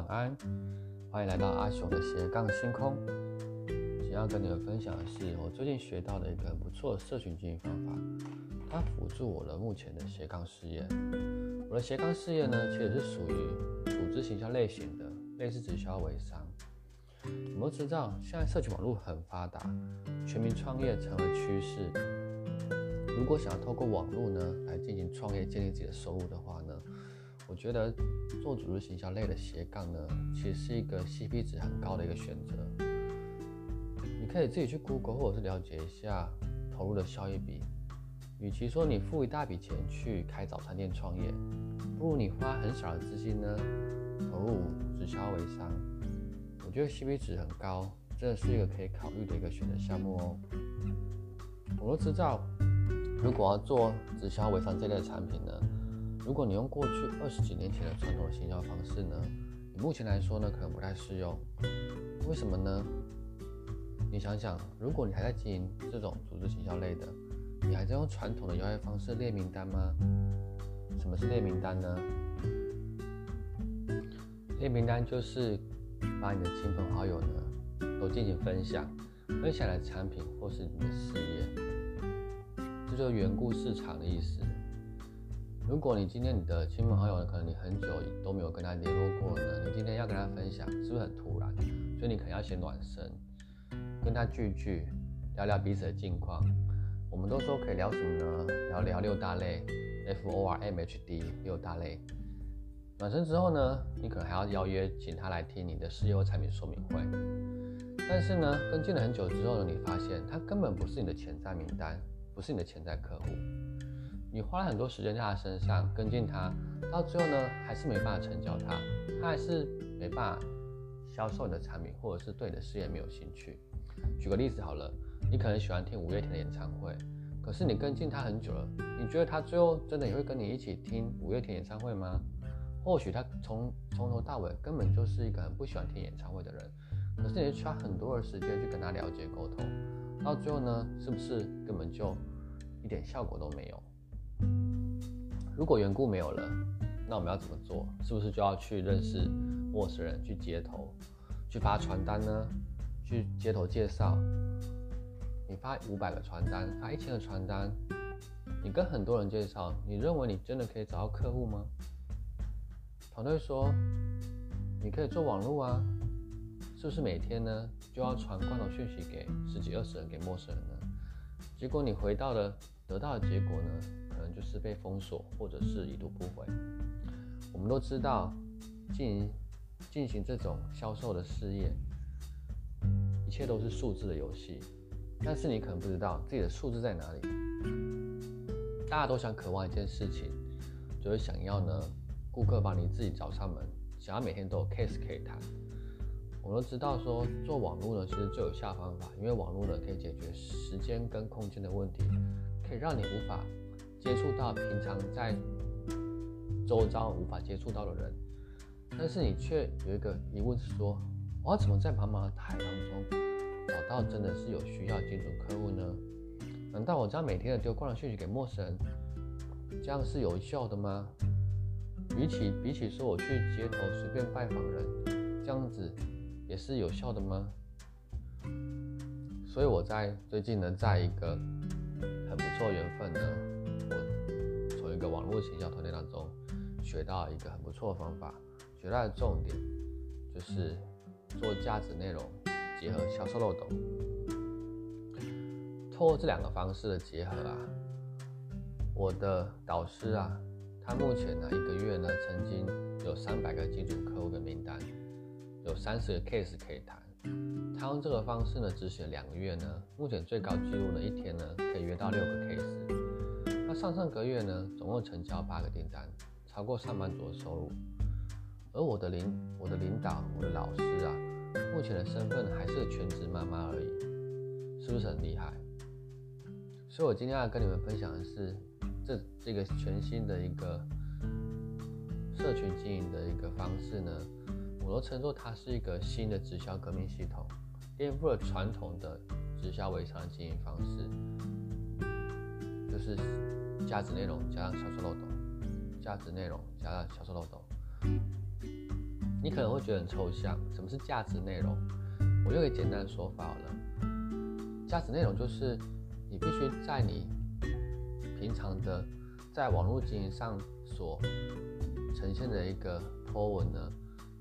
晚安，欢迎来到阿雄的斜杠星空。想要跟你们分享的是我最近学到的一个不错的社群经营方法，它辅助我的目前的斜杠事业。我的斜杠事业呢，其实是属于组织行销类型的，类似直销微商。我们都知道，现在社群网络很发达，全民创业成为趋势。如果想要透过网络呢来进行创业，建立自己的收入的话？我觉得做组织行销类的斜杠呢，其实是一个 CP 值很高的一个选择。你可以自己去 Google 或者是了解一下投入的效益比。与其说你付一大笔钱去开早餐店创业，不如你花很少的资金呢投入直销微商。我觉得 CP 值很高，真的是一个可以考虑的一个选择项目哦。我都知道，如果要做直销微商这类产品呢。如果你用过去二十几年前的传统的行销方式呢，你目前来说呢可能不太适用。为什么呢？你想想，如果你还在经营这种组织行销类的，你还在用传统的邀约方式列名单吗？什么是列名单呢？列名单就是把你的亲朋好友呢都进行分享，分享的产品或是你的事业，这就是缘故市场的意思。如果你今天你的亲朋好友，可能你很久都没有跟他联络过呢，你今天要跟他分享，是不是很突然？所以你可能要先暖身，跟他聚聚，聊聊彼此的近况。我们都说可以聊什么呢？聊聊六大类，F O R M H D 六大类。暖身之后呢，你可能还要邀约请他来听你的事业或产品说明会。但是呢，跟进了很久之后呢，你发现他根本不是你的潜在名单，不是你的潜在客户。你花了很多时间在他身上跟进他，到最后呢，还是没办法成交他，他还是没办法销售你的产品，或者是对你的事业没有兴趣。举个例子好了，你可能喜欢听五月天的演唱会，可是你跟进他很久了，你觉得他最后真的也会跟你一起听五月天演唱会吗？或许他从从头到尾根本就是一个很不喜欢听演唱会的人，可是你花很多的时间去跟他了解沟通，到最后呢，是不是根本就一点效果都没有？如果缘故没有了，那我们要怎么做？是不是就要去认识陌生人，去街头，去发传单呢？去街头介绍？你发五百个传单，发一千个传单，你跟很多人介绍，你认为你真的可以找到客户吗？团队说，你可以做网络啊，是不是每天呢就要传罐头讯息给十几二十人给陌生人呢？结果你回到了得到的结果呢？就是被封锁，或者是已读不回。我们都知道，进行进行这种销售的事业，一切都是数字的游戏。但是你可能不知道自己的数字在哪里。大家都想渴望一件事情，就是想要呢，顾客帮你自己找上门，想要每天都有 case 可以谈。我们都知道说，做网络呢，其实最有效方法，因为网络呢可以解决时间跟空间的问题，可以让你无法。接触到平常在周遭无法接触到的人，但是你却有一个疑问是说，我要怎么在茫茫的海当中找到真的是有需要精准客户呢？难道我这样每天的丢光的讯息给陌生人，这样是有效的吗？比起比起说我去街头随便拜访人，这样子也是有效的吗？所以我在最近呢，在一个很不错缘分呢。一个网络营销团队当中学到一个很不错的方法，学到的重点就是做价值内容结合销售漏斗。透过这两个方式的结合啊，我的导师啊，他目前呢一个月呢曾经有三百个精准客户的名单，有三十个 case 可以谈。他用这个方式呢执行两个月呢，目前最高记录呢一天呢可以约到六个 case。上上个月呢，总共成交八个订单，超过上班族的收入。而我的领我的领导，我的老师啊，目前的身份还是全职妈妈而已，是不是很厉害？所以我今天要跟你们分享的是，这这个全新的一个社群经营的一个方式呢，我都称作它是一个新的直销革命系统，颠覆了传统的直销微商经营方式。就是价值内容加上销售漏斗，价值内容加上销售漏斗。你可能会觉得很抽象，什么是价值内容？我用个简单的说法好了，价值内容就是你必须在你平常的在网络经营上所呈现的一个 po 文呢，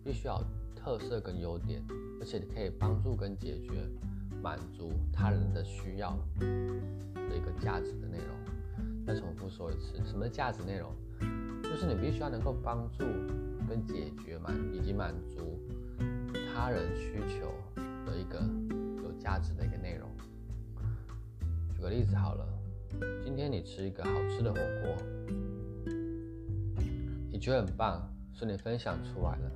必须要有特色跟优点，而且你可以帮助跟解决满足他人的需要的一个价值的内容。再重复说一次，什么价值内容？就是你必须要能够帮助跟解决满以及满足他人需求的一个有价值的一个内容。举个例子好了，今天你吃一个好吃的火锅，你觉得很棒，所以你分享出来了。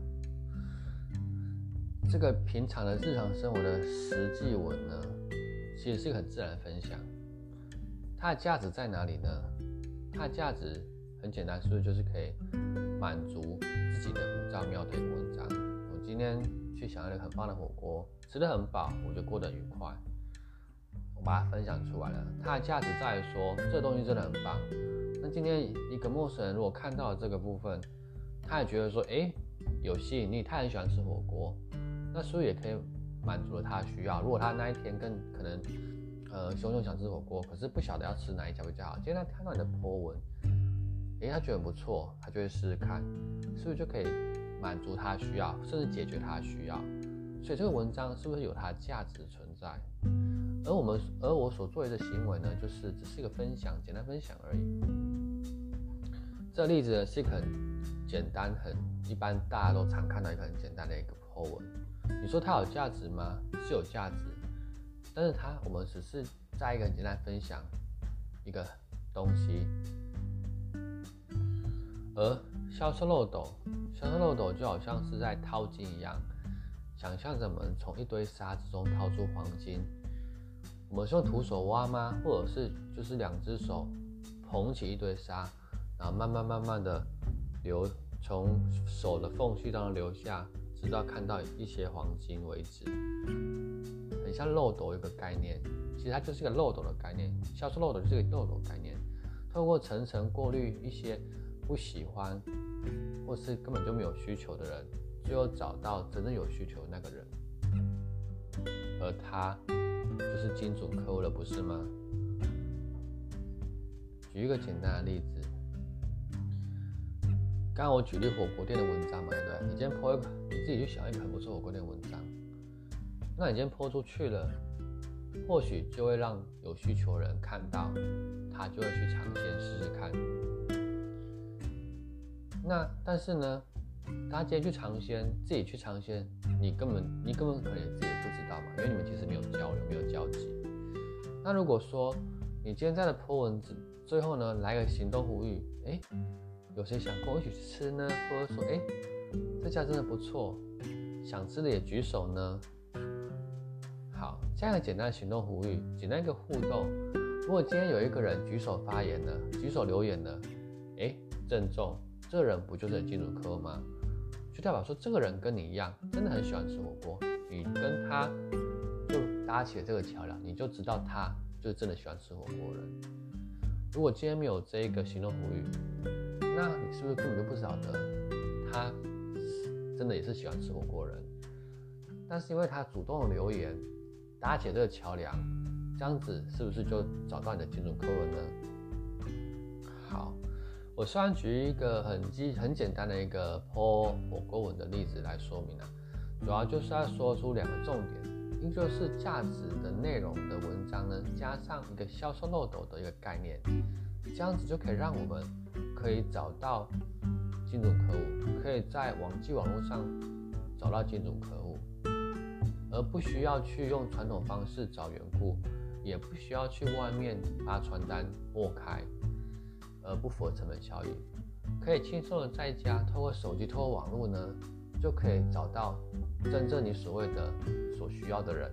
这个平常的日常生活的实际文呢，其实是一个很自然的分享。它的价值在哪里呢？它的价值很简单，是不是就是可以满足自己的五脏庙的一个文章？我今天去享用了很棒的火锅，吃得很饱，我就过得愉快。我把它分享出来了。它的价值在于说，这东西真的很棒。那今天一个陌生人如果看到了这个部分，他也觉得说，哎，有吸引力，他很喜欢吃火锅。那是不是也可以满足了他的需要？如果他那一天更可能，呃，熊熊想吃火锅，可是不晓得要吃哪一家比较好。今天他看到你的 po 文，诶，他觉得很不错，他就会试试看，是不是就可以满足他的需要，甚至解决他的需要？所以这个文章是不是有它的价值存在？而我们，而我所做的行为呢，就是只是一个分享，简单分享而已。这个例子呢，是一个很简单、很一般大家都常看到一个很简单的一个 po 文。你说它有价值吗？是有价值，但是它我们只是在一个简单分享一个东西，而销售漏斗，销售漏斗就好像是在淘金一样，想象着我们从一堆沙子中掏出黄金，我们是用徒手挖吗？或者是就是两只手捧起一堆沙，然后慢慢慢慢的流从手的缝隙当中流下。直到看到一些黄金为止，像漏斗一个概念，其实它就是一个漏斗的概念，销售漏斗就是一个漏斗概念，透过层层过滤一些不喜欢或是根本就没有需求的人，最后找到真正有需求的那个人，而他就是精准客户了，不是吗？举一个简单的例子。刚刚我举例火锅店的文章嘛，对不对？你今天泼一个，你自己去想一个很不错火锅店的文章，那你今天泼出去了，或许就会让有需求人看到，他就会去尝鲜试试看。那但是呢，他今天去尝鲜，自己去尝鲜，你根本你根本可能自己不知道嘛，因为你们其实没有交流，没有交集。那如果说你今天在的泼文字最后呢，来个行动呼吁，哎。有谁想跟我一起去吃呢？或者说，哎，这家真的不错，想吃的也举手呢。这样一个简单的行动呼吁，简单一个互动。如果今天有一个人举手发言呢，举手留言呢，哎，郑重，这个人不就是金主科吗？就代表说，这个人跟你一样，真的很喜欢吃火锅，你跟他就搭起了这个桥梁，你就知道他就是真的喜欢吃火锅人。如果今天没有这一个行动呼吁，那你是不是根本就不晓得他真的也是喜欢吃火锅人？但是因为他主动留言搭起这个桥梁，这样子是不是就找到你的精准客户了呢？好，我虽然举一个很基很简单的一个泼火锅文的例子来说明啊，主要就是要说出两个重点，一个就是价值的内容的文章呢，加上一个销售漏斗的一个概念，这样子就可以让我们。可以找到精准客户，可以在网际网络上找到精准客户，而不需要去用传统方式找缘故，也不需要去外面发传单握开，而不符合成本效益，可以轻松的在家透过手机、透过网络呢，就可以找到真正你所谓的所需要的人。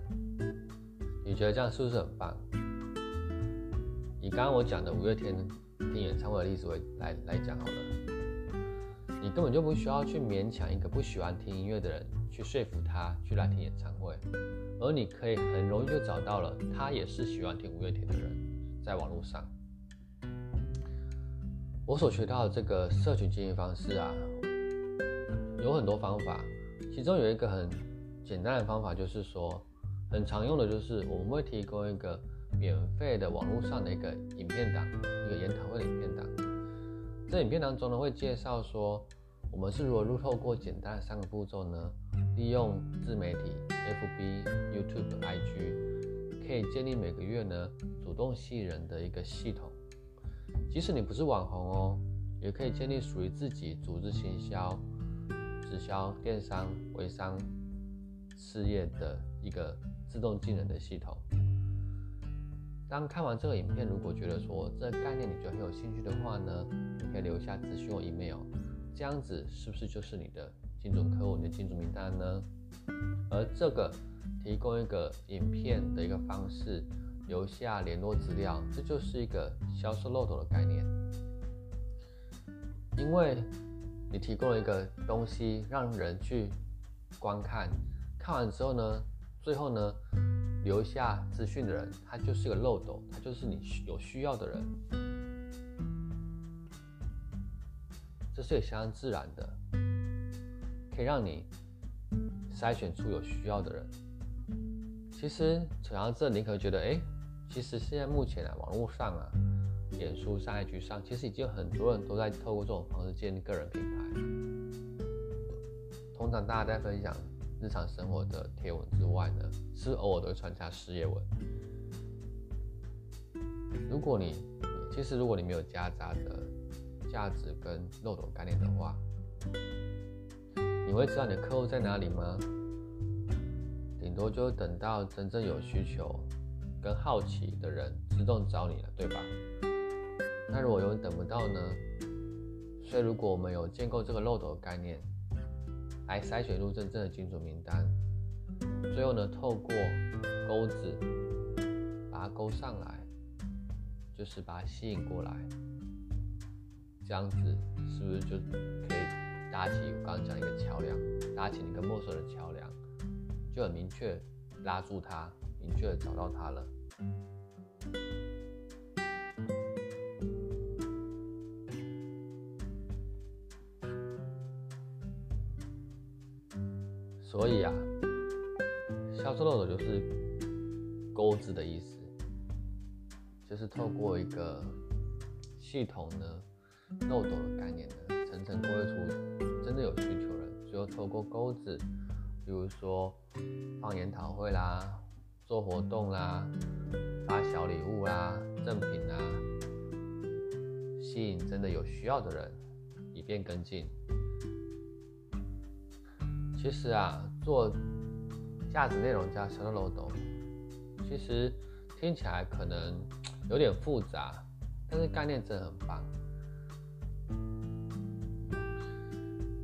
你觉得这样是不是很棒？以刚刚我讲的五月天。听演唱会的例子为来来讲好了，你根本就不需要去勉强一个不喜欢听音乐的人去说服他去来听演唱会，而你可以很容易就找到了他也是喜欢听五月天的人，在网络上。我所学到的这个社群经营方式啊，有很多方法，其中有一个很简单的方法，就是说很常用的，就是我们会提供一个免费的网络上的一个影片档，一个研讨会的影片档。这影片当中呢，会介绍说我们是如何路透过简单的三个步骤呢，利用自媒体 FB、YouTube、IG，可以建立每个月呢主动吸引人的一个系统。即使你不是网红哦，也可以建立属于自己组织行销。直销、电商、微商事业的一个自动进人的系统。当看完这个影片，如果觉得说这个概念你觉得很有兴趣的话呢，你可以留下咨询我 email，这样子是不是就是你的精准客户、你的精准名单呢？而这个提供一个影片的一个方式，留下联络资料，这就是一个销售漏斗的概念，因为。你提供了一个东西让人去观看，看完之后呢，最后呢留下资讯的人，他就是个漏斗，他就是你有需要的人，这是也相当自然的，可以让你筛选出有需要的人。其实讲到这，你可能觉得，哎，其实现在目前啊，网络上啊。脸书上、IG 上，其实已经有很多人都在透过这种方式建立个人品牌。通常大家在分享日常生活的贴文之外呢，是偶尔都会穿插事业文。如果你其实如果你没有夹杂的价值跟漏斗概念的话，你会知道你的客户在哪里吗？顶多就等到真正有需求跟好奇的人自动找你了，对吧？那如果有人等不到呢？所以如果我们有建构这个漏斗概念，来筛选入真正的金主名单，最后呢，透过钩子把它勾上来，就是把它吸引过来，这样子是不是就可以搭起我刚刚讲一个桥梁，搭起一个陌生的桥梁，就很明确拉住他，明确的找到他了。所以啊，销售漏斗就是钩子的意思，就是透过一个系统呢，漏斗的概念呢，层层勾勒出真的有需求人，最后透过钩子，比如说放研讨会啦，做活动啦，发小礼物啦，赠品啦，吸引真的有需要的人，以便跟进。其实啊，做价值内容加销售漏斗，其实听起来可能有点复杂，但是概念真的很棒。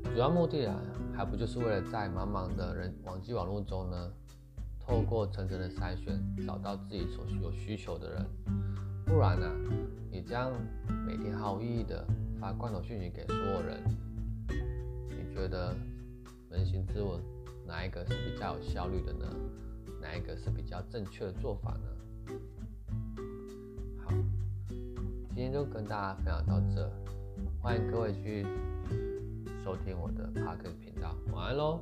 主要目的啊，还不就是为了在茫茫的人网际网络中呢，透过层层的筛选，找到自己所需有需求的人。不然呢，你这样每天毫无意义的发罐头讯息给所有人，你觉得？扪心自问，哪一个是比较有效率的呢？哪一个是比较正确的做法呢？好，今天就跟大家分享到这，欢迎各位去收听我的 p a r k 频道，晚安喽。